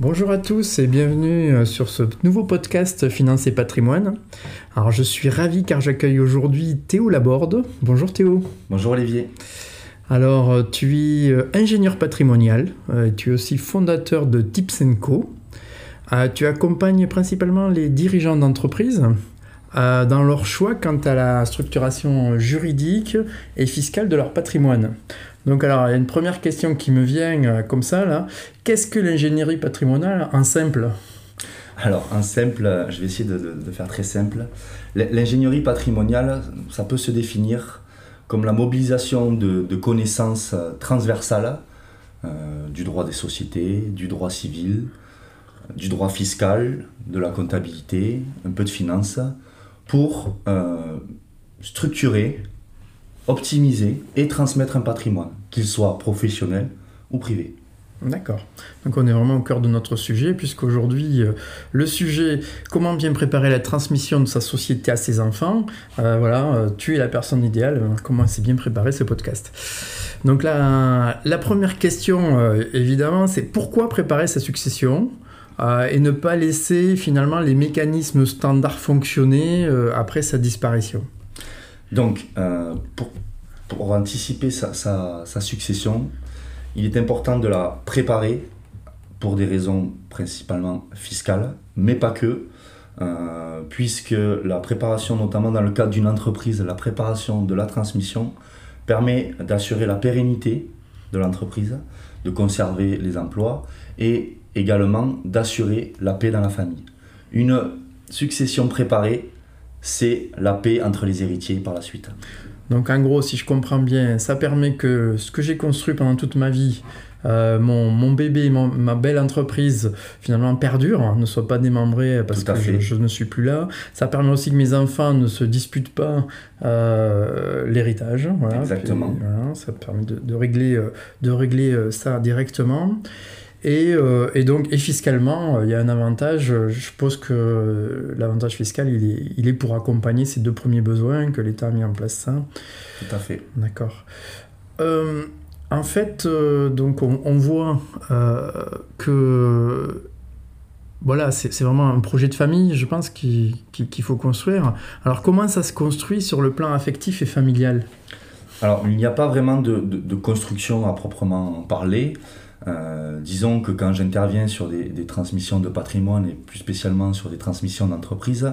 Bonjour à tous et bienvenue euh, sur ce nouveau podcast Finance et patrimoine. Alors je suis ravi car j'accueille aujourd'hui Théo Laborde. Bonjour Théo. Bonjour Olivier. Alors euh, tu es euh, ingénieur patrimonial, tu es aussi fondateur de Tips Co. Tu accompagnes principalement les dirigeants d'entreprises dans leur choix quant à la structuration juridique et fiscale de leur patrimoine. Donc alors, il y a une première question qui me vient euh, comme ça, là. Qu'est-ce que l'ingénierie patrimoniale en simple? Alors, en simple, je vais essayer de, faire très simple. L'ingénierie patrimoniale, ça peut se définir comme la mobilisation de, connaissances transversales euh, du droit des sociétés, du droit civil, du droit fiscal, de la comptabilité, un peu de finance, pour euh, structurer optimiser et transmettre un patrimoine, qu'il soit professionnel ou privé. D'accord. Donc on est vraiment au cœur de notre sujet, puisqu'aujourd'hui, euh, le sujet, comment bien préparer la transmission de sa société à ses enfants, euh, voilà, euh, tu es la personne idéale, comment c'est bien préparer ce podcast. Donc la, la première question, évidemment, c'est pourquoi préparer sa succession et ne pas laisser finalement les mécanismes standards fonctionner après sa disparition? Donc, euh, pour, anticiper sa, sa, succession, il est important de la préparer pour des raisons principalement fiscales, mais pas que, euh, puisque la préparation, notamment dans le cadre d'une entreprise, la préparation de la transmission permet d'assurer la pérennité de l'entreprise, de conserver les emplois et également d'assurer la paix dans la famille. Une succession préparée c'est la paix entre les héritiers par la suite. Donc en gros, si je comprends bien, ça permet que ce que j'ai construit pendant toute ma vie, euh, mon, bébé, ma belle entreprise, finalement perdure, hein, ne soit pas démembré parce que je, ne suis plus là. Ça permet aussi que mes enfants ne se disputent pas euh, l'héritage. Exactement. ça permet de, régler, de régler euh, ça directement. Euh, et, donc, et fiscalement, euh, il y a un avantage. Euh, je suppose que l'avantage fiscal, il est, il est pour accompagner ces deux premiers besoins que l'État a mis en place ça. Tout à fait. D'accord. en fait, donc on, voit que voilà, c'est vraiment un projet de famille, je pense, qu'il faut construire. Alors, comment ça se construit sur le plan affectif et familial? Alors, il n'y a pas vraiment de, de construction à proprement parler. Euh, disons que quand j'interviens sur des, transmissions de patrimoine et plus spécialement sur des transmissions d'entreprise,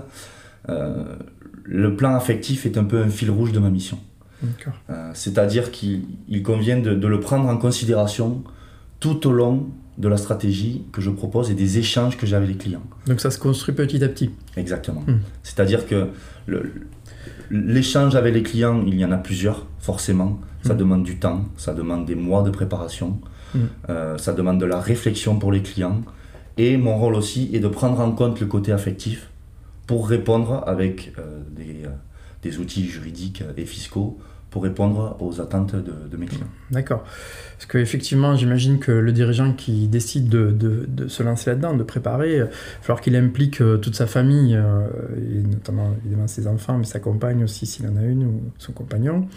euh, le plan affectif est un peu un fil rouge de ma mission. Euh, c'est-à-dire qu'il convient de, le prendre en considération tout au long de la stratégie que je propose et des échanges que j'ai avec les clients. Donc ça se construit petit à petit. Exactement. Hmm. C'est-à-dire que l'échange avec les clients, il y en a plusieurs, forcément. Ça hmm. demande du temps, ça demande des mois de préparation. Euh, ça demande de la réflexion pour les clients. Et mon rôle aussi est de prendre en compte le côté affectif pour répondre avec euh, euh, des, outils juridiques et fiscaux pour répondre aux attentes de, mes clients. D'accord. Parce qu'effectivement, j'imagine que le dirigeant qui décide de, de, se lancer là-dedans, de préparer, il va falloir qu'il implique toute sa famille, et notamment évidemment ses enfants, mais sa compagne aussi s'il en a une, ou son compagnon.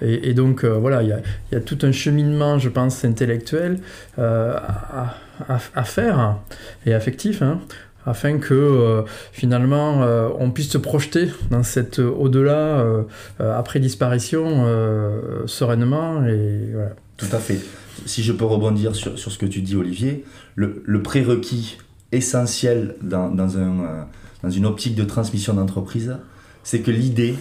Et, donc voilà, il y a, tout un cheminement, je pense, intellectuel à, à, faire, et affectif, hein, afin que euh, finalement euh, on puisse se projeter dans cet au-delà euh, après disparition sereinement et voilà. Tout à fait. Si je peux rebondir sur, sur ce que tu dis Olivier, le, le prérequis essentiel dans, dans, un, dans une optique de transmission d'entreprise, c'est que l'idée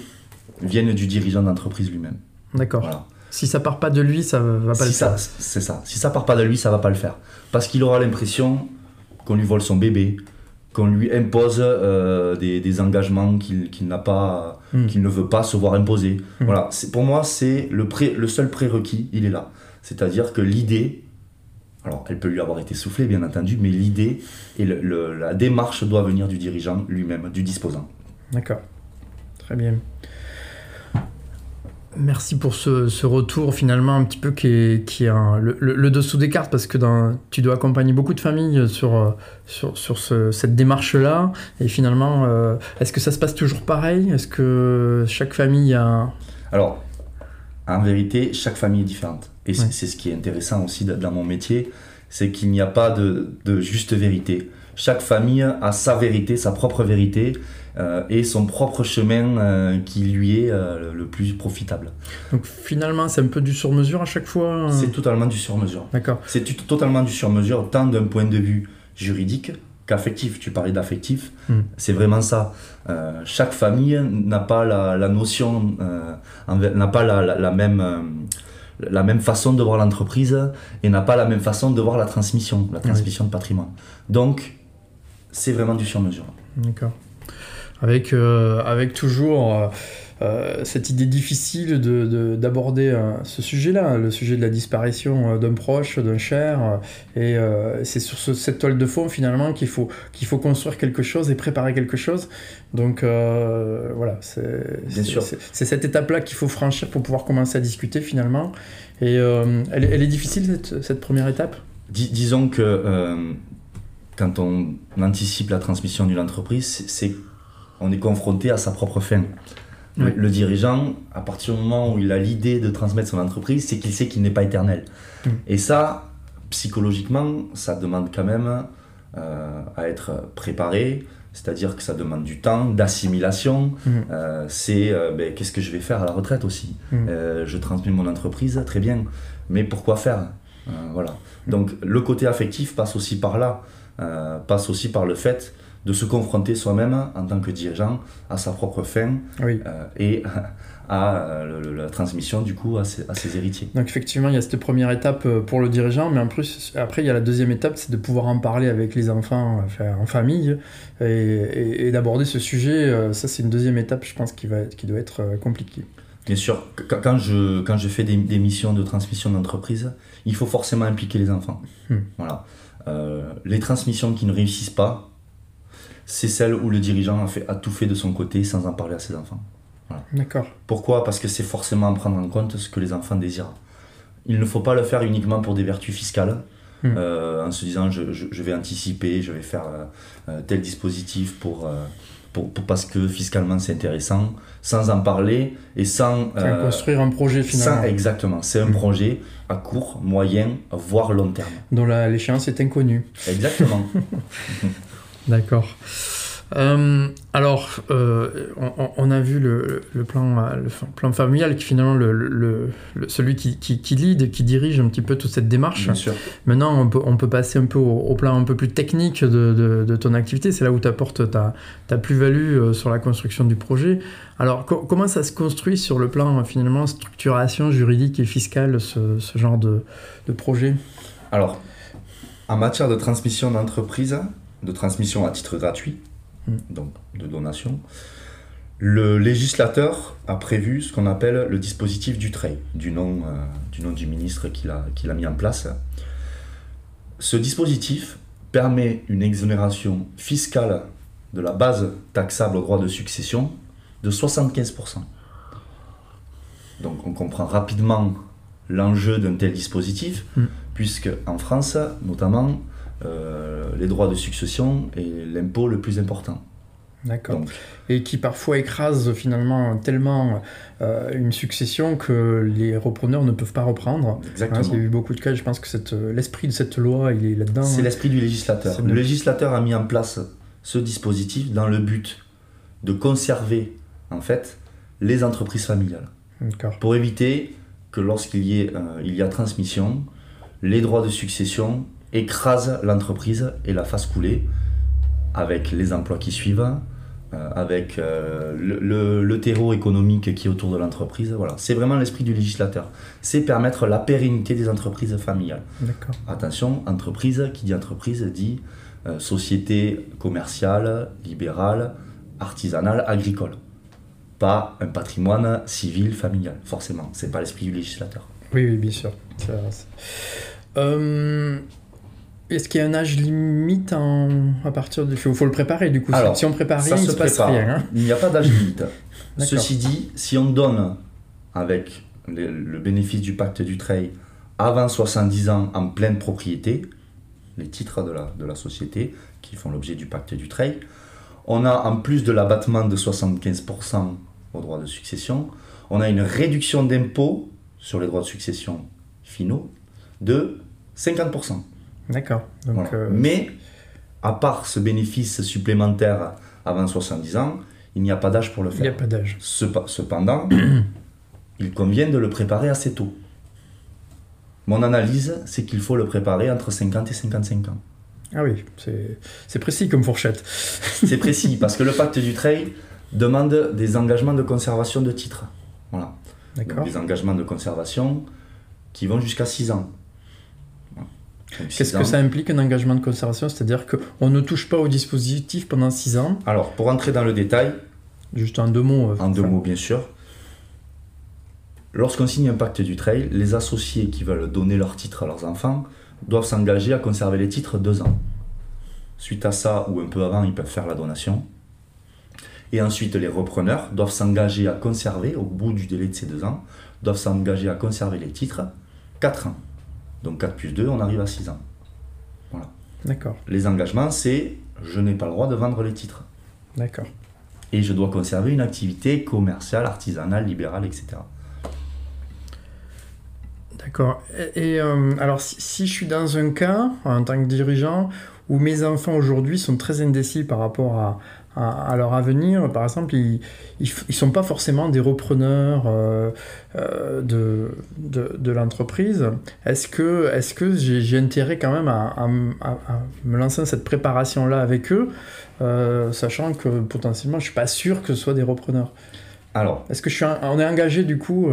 vienne du dirigeant d'entreprise lui-même. D'accord. Si ça part pas de lui, ça va pas le faire. C'est ça. Si ça part pas de lui, ça va pas le faire. Parce qu'il aura l'impression qu'on lui vole son bébé, qu'on lui impose euh, des, engagements qu'il n'a pas, hmm. qu'il ne veut pas se voir imposer. Hmm. Voilà, pour moi, c'est le, le seul prérequis, il est là. C'est-à-dire que l'idée Alors, elle peut lui avoir été soufflée, bien entendu, mais l'idée et le- le- la démarche doit venir du dirigeant lui-même, du disposant. D'accord. Très bien. Merci pour ce, ce retour finalement un petit peu qui est, qui est un- le, le- le dessous des cartes parce que dans- tu dois accompagner beaucoup de familles sur, sur, sur ce- cette démarche-là et finalement euh, est-ce que ça se passe toujours pareil? Est-ce que chaque famille a... Alors, en vérité, chaque famille est différente. Et c'est Ouais. ce qui est intéressant aussi dans mon métier, c'est qu'il n'y a pas de, de juste vérité. Chaque famille a sa vérité, sa propre vérité, euh, et son propre chemin euh, qui lui est euh, le plus profitable. Donc finalement c'est un peu du sur-mesure à chaque fois euh, C'est totalement du sur-mesure. D'accord. C'est totalement du sur-mesure, tant d'un point de vue juridique qu'affectif. Tu parlais d'affectif, Mm. c'est vraiment ça. Chaque famille n'a pas la, la notion, n'a pas la, la- la même, la même façon de voir l'entreprise et n'a pas la même façon de voir la transmission, la transmission de patrimoine. Donc, c'est vraiment du sur-mesure. D'accord. Avec, euh, avec toujours euh, euh, cette idée difficile de- de- d'aborder euh, ce sujet-là, le sujet de la disparition d'un proche, d'un cher. et c'est sur ce- cette toile de fond finalement qu'il faut, qu'il faut construire quelque chose et préparer quelque chose. Donc voilà, c'est cette étape-là qu'il faut franchir pour pouvoir commencer à discuter finalement. Et elle, est- elle est difficile cette, cette première étape? Dis- disons que quand on anticipe la transmission d'une entreprise, c'est- on est confronté à sa propre fin. Le, Oui. le dirigeant, à partir du moment où il a l'idée de transmettre son entreprise, c'est qu'il sait qu'il n'est pas éternel. Et ça, psychologiquement, ça demande quand même euh, à être préparé, c'est-à-dire que ça demande du temps, d'assimilation. Euh, c'est euh, ben, qu'est-ce que je vais faire à la retraite aussi? Je transmets mon entreprise, très bien, mais pourquoi faire? Voilà. Donc le côté affectif passe aussi par là, euh, passe aussi par le fait de se confronter soi-même en tant que dirigeant à sa propre fin Oui. euh, et à euh, le- la transmission du coup à ses, à ses héritiers. Donc effectivement, il y a cette première étape pour le dirigeant, mais en plus, après, il y a la deuxième étape, c'est de pouvoir en parler avec les enfants, enfin, en famille, et, et- et d'aborder ce sujet. Ça, c'est une deuxième étape, je pense, qui, va qui doit être compliquée. Bien sûr, qu- quand je, quand je fais des, des missions de transmission d'entreprise, il faut forcément impliquer les enfants. Hmm. Voilà. Euh, les transmissions qui ne réussissent pas, c'est celles où le dirigeant a, fait, a tout fait de son côté sans en parler à ses enfants. D'accord. Pourquoi? Parce que c'est forcément prendre en compte ce que les enfants désirent. Il ne faut pas le faire uniquement pour des vertus fiscales, Hmm. euh, en se disant je, je- je vais anticiper, je vais faire euh, euh, tel dispositif pour, euh, pour, pour- parce que fiscalement c'est intéressant, sans en parler et sans... Euh, construire un projet finalement, sans- exactement, c'est un Hmm. projet à court, moyen, voire long terme. dont l'échéance est inconnue. Exactement. D'accord. Euh, alors, euh, on, a vu le, le plan, euh, le plan familial qui finalement le, le- le- celui qui, qui, qui lead, qui dirige un petit peu toute cette démarche. Bien sûr. Maintenant, on peut, on peut passer un peu au, au plan un peu plus technique de, de- de ton activité. C'est là où tu apportes ta, ta plus-value sur la construction du projet. Alors, co- comment ça se construit sur le plan, finalement, structuration juridique et fiscale, ce, ce genre de, de projet? Alors, en matière de transmission d'entreprise, de transmission à titre gratuit, Mm. donc de donation, le législateur a prévu ce qu'on appelle le dispositif du TREI, du nom, euh, du, nom du ministre qui l'a qui l'a mis en place. Ce dispositif permet une exonération fiscale de la base taxable au droit de succession de 75%. Donc on comprend rapidement l'enjeu d'un tel dispositif, Mm. puisque en France, notamment, les droits de succession est l'impôt le plus important. D'accord. Et qui parfois écrase finalement tellement euh, une succession que les repreneurs ne peuvent pas reprendre. Hein, exactement. il y a eu beaucoup de cas, je pense que euh, l'esprit de cette loi, il est là-dedans. C'est hein. l'esprit du législateur. Le législateur a mis en place ce dispositif dans le but de conserver, en fait, les entreprises familiales. D'accord. Pour éviter que lorsqu'il y, ait, euh, il y a transmission, les droits de succession écrasent l'entreprise et la fassent couler avec les emplois qui suivent, euh, avec euh, le, le- le terreau économique qui est autour de l'entreprise. Voilà. C'est vraiment l'esprit du législateur. C'est permettre la pérennité des entreprises familiales. Attention, entreprise, qui dit entreprise dit euh, société commerciale, libérale, artisanale, agricole. Pas un patrimoine civil, familial, forcément. C'est pas l'esprit du législateur. Oui, oui, bien sûr. Est-ce qu'il y a un âge limite en... à partir du... Il faut, faut le préparer du coup. Alors, si on prépare Ça rien, il se se passe prépare. rien. hein. Il n'y a pas d'âge limite. Ceci dit, si on donne avec le, le bénéfice du pacte du trail avant 70 ans en pleine propriété, les titres de la, de la société qui font l'objet du pacte du trail, on a en plus de l'abattement de 75% au droit de succession, on a une réduction d'impôt sur les droits de succession finaux de 50%. D'accord. Voilà. euh, Mais, à part ce bénéfice supplémentaire avant 70 ans, il n'y a pas d'âge pour le il n'y a faire. pas d'âge. Cependant, il convient de le préparer assez tôt. Mon analyse, c'est qu'il faut le préparer entre 50 et 55 ans. Ah oui, c'est précis comme fourchette. C'est précis, parce que le pacte du trail demande des engagements de conservation de titres. Voilà. D'accord. des engagements de conservation qui vont jusqu'à 6 ans. Qu'est-ce que ça implique un engagement de conservation? C'est-à-dire qu'on ne touche pas au dispositif pendant 6 ans? Alors, pour entrer dans le détail, Juste en deux mots. euh, En deux mots, bien sûr. Lorsqu'on signe un pacte du trail, les associés qui veulent donner leur titre à leurs enfants doivent s'engager à conserver les titres deux ans. Suite à ça, ou un peu avant, ils peuvent faire la donation. Et ensuite, les repreneurs doivent s'engager à conserver, au bout du délai de ces deux ans, doivent s'engager à conserver les titres 4 ans. Donc 4 plus 2, on arrive à 6 ans. D'accord, Les engagements, c'est je n'ai pas le droit de vendre les titres. d'accord. Et je dois conserver une activité commerciale, artisanale, libérale, etc. D'accord. Et, et, euh, alors, si, si je suis dans un cas, en tant que dirigeant, où mes enfants aujourd'hui sont très indécis par rapport à, à- à leur avenir, par exemple, ils ne sont pas forcément des repreneurs euh, euh, de, de, de l'entreprise, est-ce que, est que j'ai intérêt quand même à, me lancer dans cette préparation-là avec eux, euh, sachant que potentiellement je ne suis pas sûr que ce soit des repreneurs? Alors, Est-ce que je suis un- on est engagé du coup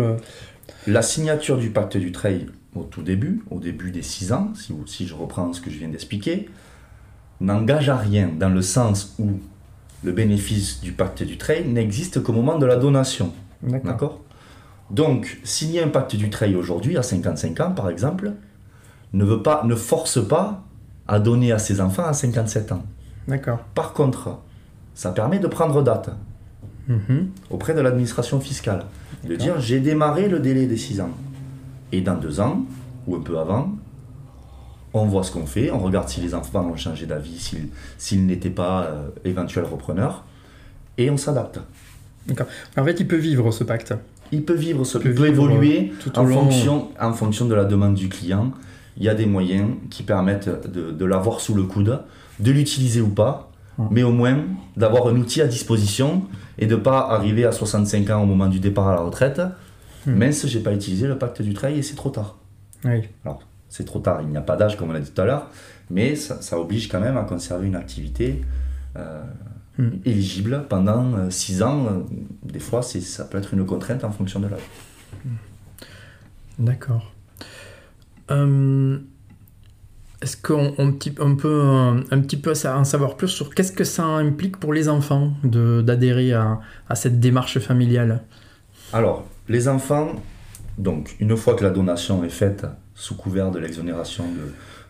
La signature du pacte du trail au tout début, au début des 6 ans, si, si je reprends ce que je viens d'expliquer, n'engage à rien dans le sens où le bénéfice du pacte du trail n'existe qu'au moment de la donation. D'accord. Donc, signer un pacte du trail aujourd'hui, à 55 ans par exemple, ne, veut pas, ne force pas à donner à ses enfants à 57 ans. D'accord. Par contre, ça permet de prendre date Mhm. auprès de l'administration fiscale. De dire j'ai démarré le délai des 6 ans. Et dans 2 ans, ou un peu avant, on voit ce qu'on fait, on regarde si les enfants ont changé d'avis, s'ils, s'ils n'étaient pas euh, éventuels repreneurs, et on s'adapte. En fait, il peut vivre ce pacte. Il peut vivre, ce, Il peut il peut évoluer tout au en, long. fonction, en fonction de la demande du client. Il y a des moyens qui permettent de, de l'avoir sous le coude, de l'utiliser ou pas, Ouais. mais au moins d'avoir un outil à disposition et de ne pas arriver à 65 ans au moment du départ à la retraite. Hmm. Mince, j'ai pas utilisé le pacte du trail et c'est trop tard. Oui. Alors, c'est trop tard, il n'y a pas d'âge comme on l'a dit tout à l'heure, mais ça, ça oblige quand même à conserver une activité euh, Hmm. éligible pendant 6 ans. Euh, Des fois, ça peut être une contrainte en fonction de l'âge. D'accord. Euh, Est-ce qu'on on on peut euh, un petit peu en savoir plus sur qu'est-ce que ça implique pour les enfants de- d'adhérer à, à cette démarche familiale? Alors, les enfants, donc une fois que la donation est faite sous couvert de l'exonération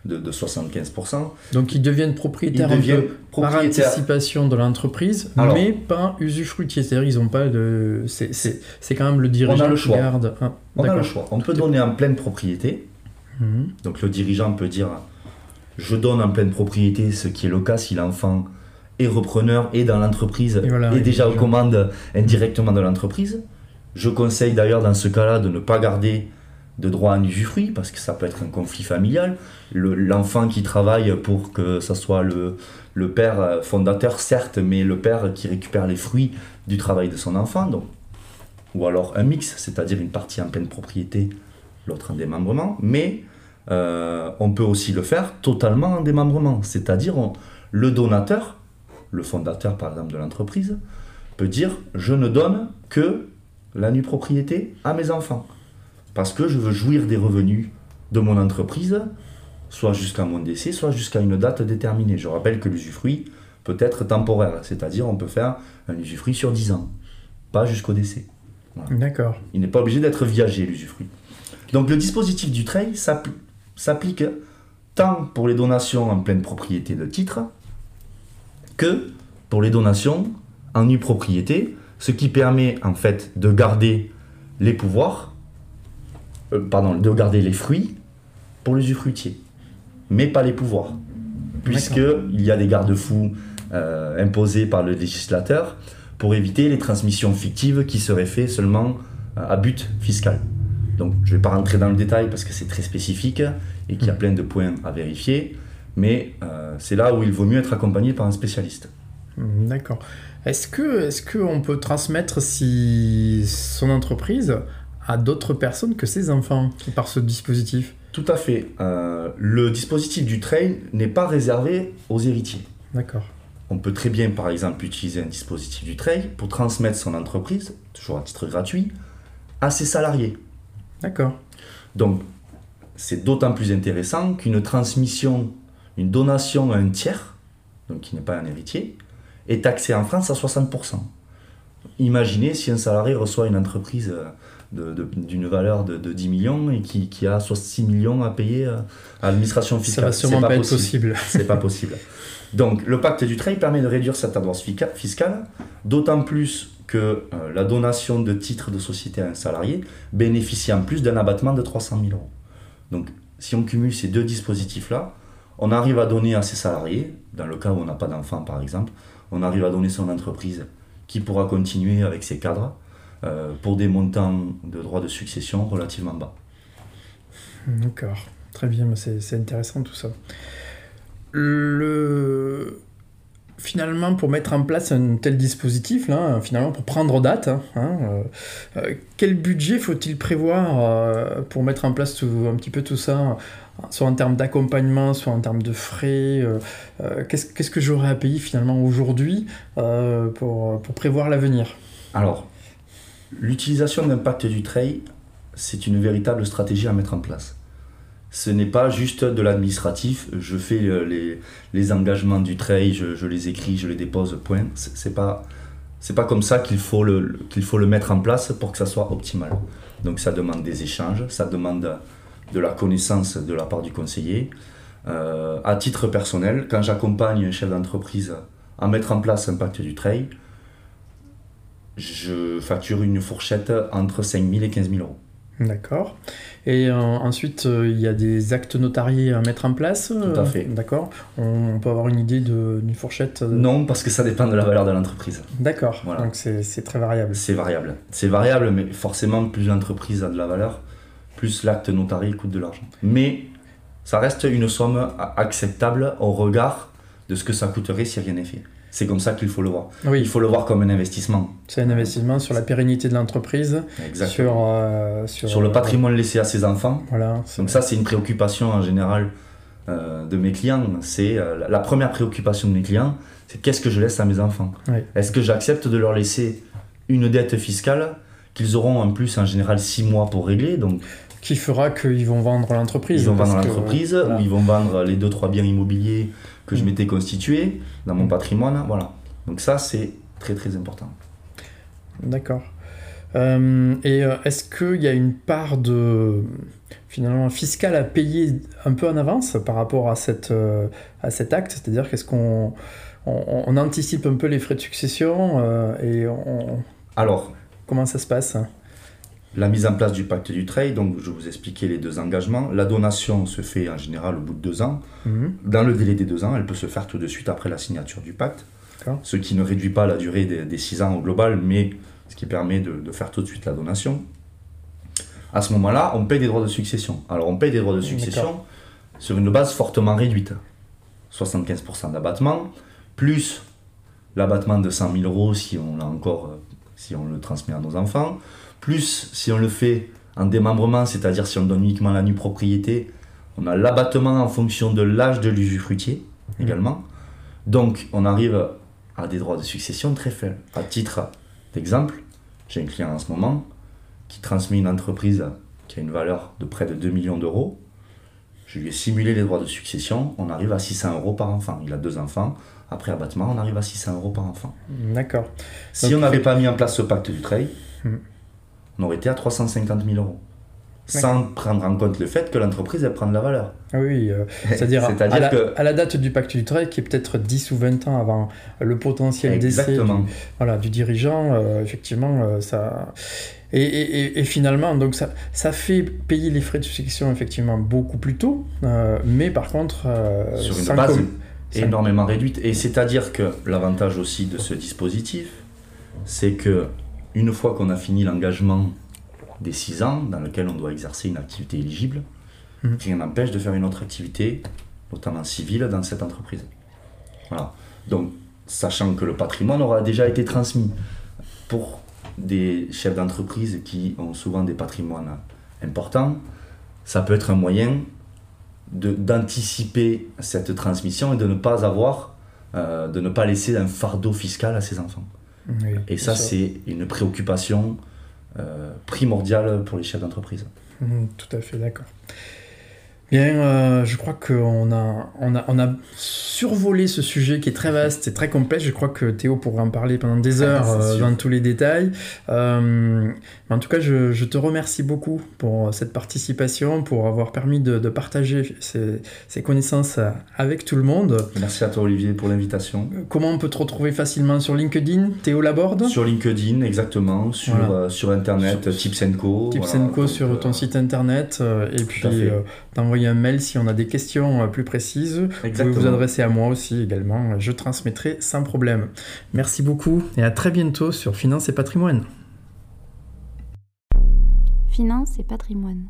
de, de, de 75%, Donc ils deviennent propriétaires ils deviennent par anticipation de l'entreprise, mais pas usufruitiers. C'est-à-dire ils ont pas de. C'est- C'est c'est quand même le dirigeant le qui choix. garde. Ah, On a le choix. On peut donner en pleine propriété. Mhm. Donc le dirigeant peut dire je donne en pleine propriété, ce qui est le cas si l'enfant est repreneur et dans l'entreprise Et voilà, et déjà aux commandes indirectement de l'entreprise. Je conseille d'ailleurs dans ce cas-là de ne pas garder de droit à usufruit parce que ça peut être un conflit familial. Le- L'enfant qui travaille pour que ce soit le, père fondateur, certes, mais le père qui récupère les fruits du travail de son enfant. Ou alors un mix, c'est-à-dire une partie en pleine propriété, l'autre en démembrement. Mais euh, on peut aussi le faire totalement en démembrement, c'est-à-dire le donateur, le fondateur par exemple de l'entreprise, peut dire je ne donne que la nue propriété à mes enfants parce que je veux jouir des revenus de mon entreprise, soit jusqu'à mon décès, soit jusqu'à une date déterminée. Je rappelle que l'usufruit peut être temporaire, c'est-à-dire on peut faire un usufruit sur 10 ans, pas jusqu'au décès. D'accord. Il n'est pas obligé d'être viagé, l'usufruit. Donc le dispositif du trail s'appli- s'applique tant pour les donations en pleine propriété de titre que pour les donations en nue propriété, ce qui permet en fait de garder les pouvoirs, euh, pardon, de garder les fruits pour l'usufruitier, mais pas les pouvoirs, puisqu'il y a des garde-fous euh, imposés par le législateur pour éviter les transmissions fictives qui seraient faites seulement euh, à but fiscal. Donc je ne vais pas rentrer dans le détail parce que c'est très spécifique et qu'il y a plein de points à vérifier, mais c'est là où il vaut mieux être accompagné par un spécialiste. Hmm, d'accord. Est-ce que est-ce qu'on peut transmettre si son entreprise a d'autres personnes que ses enfants par ce dispositif Tout à fait. Euh, le dispositif du train n'est pas réservé aux héritiers. D'accord. On peut très bien, par exemple, utiliser un dispositif du train pour transmettre son entreprise, toujours à titre gratuit, à ses salariés. D'accord. Donc, c'est d'autant plus intéressant qu'une transmission, une donation à un tiers, donc qui n'est pas un héritier, est taxé en France à 60%. Imaginez si un salarié reçoit une entreprise euh, d'une valeur de, 10 millions et qui, qui, a 6 millions à payer euh, à l'administration fiscale. Ça va sûrement pas, être possible. C'est pas possible. Donc le pacte du trade permet de réduire cette avance fiscale, d'autant plus que euh, la donation de titres de société à un salarié bénéficie en plus d'un abattement de 300 000 euros. Donc si on cumule ces deux dispositifs-là, on arrive à donner à ses salariés, dans le cas où on n'a pas d'enfant par exemple, on arrive à donner son entreprise qui pourra continuer avec ses cadres euh, pour des montants de droits de succession relativement bas. D'accord, très bien, c'est intéressant tout ça. Le... Finalement, pour mettre en place un tel dispositif, finalement, pour prendre date, hein, hein, euh, euh, quel budget faut-il prévoir pour mettre en place un petit peu tout ça soit en termes d'accompagnement, soit en termes de frais. Euh, euh, qu'est-ce, que j'aurais à payer finalement aujourd'hui euh, pour, prévoir l'avenir? Alors, l'utilisation d'un pacte du trail, c'est une véritable stratégie à mettre en place. Ce n'est pas juste de l'administratif, je fais les, engagements du trail, je, les écris, je les dépose, point. C'est, pas, pas comme ça qu'il faut, le, qu'il faut le mettre en place pour que ça soit optimal. Donc ça demande des échanges, ça demande de la connaissance de la part du conseiller. Euh, à titre personnel, quand j'accompagne un chef d'entreprise à mettre en place un pacte du trail, je facture une fourchette entre 5 000 et 15 000 euros. D'accord. Et euh, ensuite, euh, il y a des actes notariés à mettre en place Tout à fait. D'accord. On, peut avoir une idée d'une fourchette Non, parce que ça dépend de la valeur de l'entreprise. D'accord. Donc c'est très variable. C'est variable. C'est variable, mais forcément, plus l'entreprise a de la valeur, plus l'acte notarié coûte de l'argent. Mais ça reste une somme acceptable au regard de ce que ça coûterait si rien n'est fait. C'est comme ça qu'il faut le voir. Oui. Il faut le voir comme un investissement. C'est un investissement sur la pérennité de l'entreprise, sur, euh, sur, le patrimoine laissé à ses enfants. Voilà, Donc ça, c'est une préoccupation en général euh, de mes clients. C'est euh, la première préoccupation de mes clients, c'est qu'est-ce que je laisse à mes enfants? Est-ce que j'accepte de leur laisser une dette fiscale qu'ils auront en plus en général six mois pour régler? Donc qui fera qu'ils vont vendre l'entreprise. Ils vont vendre l'entreprise, ou ils vont vendre les deux trois biens immobiliers que je mm. m'étais constitué dans mon mm. patrimoine. Voilà. Donc ça, c'est très très important. D'accord. Euh, et euh, est-ce qu'il y a une part de finalement fiscale à payer un peu en avance par rapport à, cette, euh, à cet acte? C'est-à-dire qu'est-ce qu'on on, anticipe un peu les frais de succession et on... Alors, comment ça se passe? La mise en place du pacte du trade, donc je vous expliquais les deux engagements. La donation se fait en général au bout de deux ans. Mhm. Dans le délai des deux ans, elle peut se faire tout de suite après la signature du pacte. Ce qui ne réduit pas la durée des, six ans au global, mais ce qui permet de, faire tout de suite la donation. À ce moment-là, on paye des droits de succession. Alors on paye des droits de succession sur une base fortement réduite. 75% d'abattement, plus l'abattement de 100 000 euros si on l'a encore, euh, si on le transmet à nos enfants, plus, si on le fait en démembrement, c'est-à-dire si on donne uniquement la nue propriété, on a l'abattement en fonction de l'âge de l'usufruitier mmh. également. Donc, on arrive à des droits de succession très faibles. À titre d'exemple, j'ai un client en ce moment qui transmet une entreprise qui a une valeur de près de 2 millions d'euros. Je lui ai simulé les droits de succession, on arrive à 600 euros par enfant. Il a deux enfants. Après abattement, on arrive à 600 euros par enfant. D'accord. Si on n'avait pas mis en place ce pacte du trade, mmh on aurait été à 350 000 euros. sans prendre en compte le fait que l'entreprise elle prend de la valeur. Ah Oui, euh, c'est-à-dire à, que- à la date du pacte du travail, qui est peut-être 10 ou 20 ans avant le potentiel décès du, voilà, du dirigeant, euh, effectivement, euh, ça... Et, et- et- et finalement, donc ça, ça fait payer les frais de succession, effectivement, beaucoup plus tôt, euh, mais par contre... euh, sur une base com- sans- énormément réduite. Et c'est-à-dire que l'avantage aussi de ce dispositif, c'est que une fois qu'on a fini l'engagement des 6 ans, dans lequel on doit exercer une activité éligible, Mhm. rien n'empêche de faire une autre activité, notamment civile, dans cette entreprise. Voilà. Donc, sachant que le patrimoine aura déjà été transmis pour des chefs d'entreprise qui ont souvent des patrimoines importants, ça peut être un moyen d'anticiper cette transmission et de ne pas avoir, euh, de ne pas laisser un fardeau fiscal à ses enfants. Oui, Et ça, c'est une préoccupation euh, primordiale pour les chefs d'entreprise. Mhm, tout à fait, d'accord. Bien, euh, je crois qu'on a, on a, on a survolé ce sujet qui est très vaste et très complexe. Je crois que Théo pourra en parler pendant des heures Ah, c'est euh, dans tous les détails. Euh, mais en tout cas, je, je te remercie beaucoup pour cette participation, pour avoir permis de, de partager ces, ces connaissances avec tout le monde. Merci à toi, Olivier, pour l'invitation. Comment on peut te retrouver facilement? Sur LinkedIn? Théo Laborde? Sur LinkedIn, exactement, sur, Voilà. sur Internet, Tips Co. Tips voilà, Co donc, sur ton site internet et puis à un mail si on a des questions euh, plus précises. Vous pouvez vous adresser à moi aussi également, je transmettrai sans problème. Merci beaucoup et à très bientôt sur Finance et Patrimoine. Finance et patrimoine.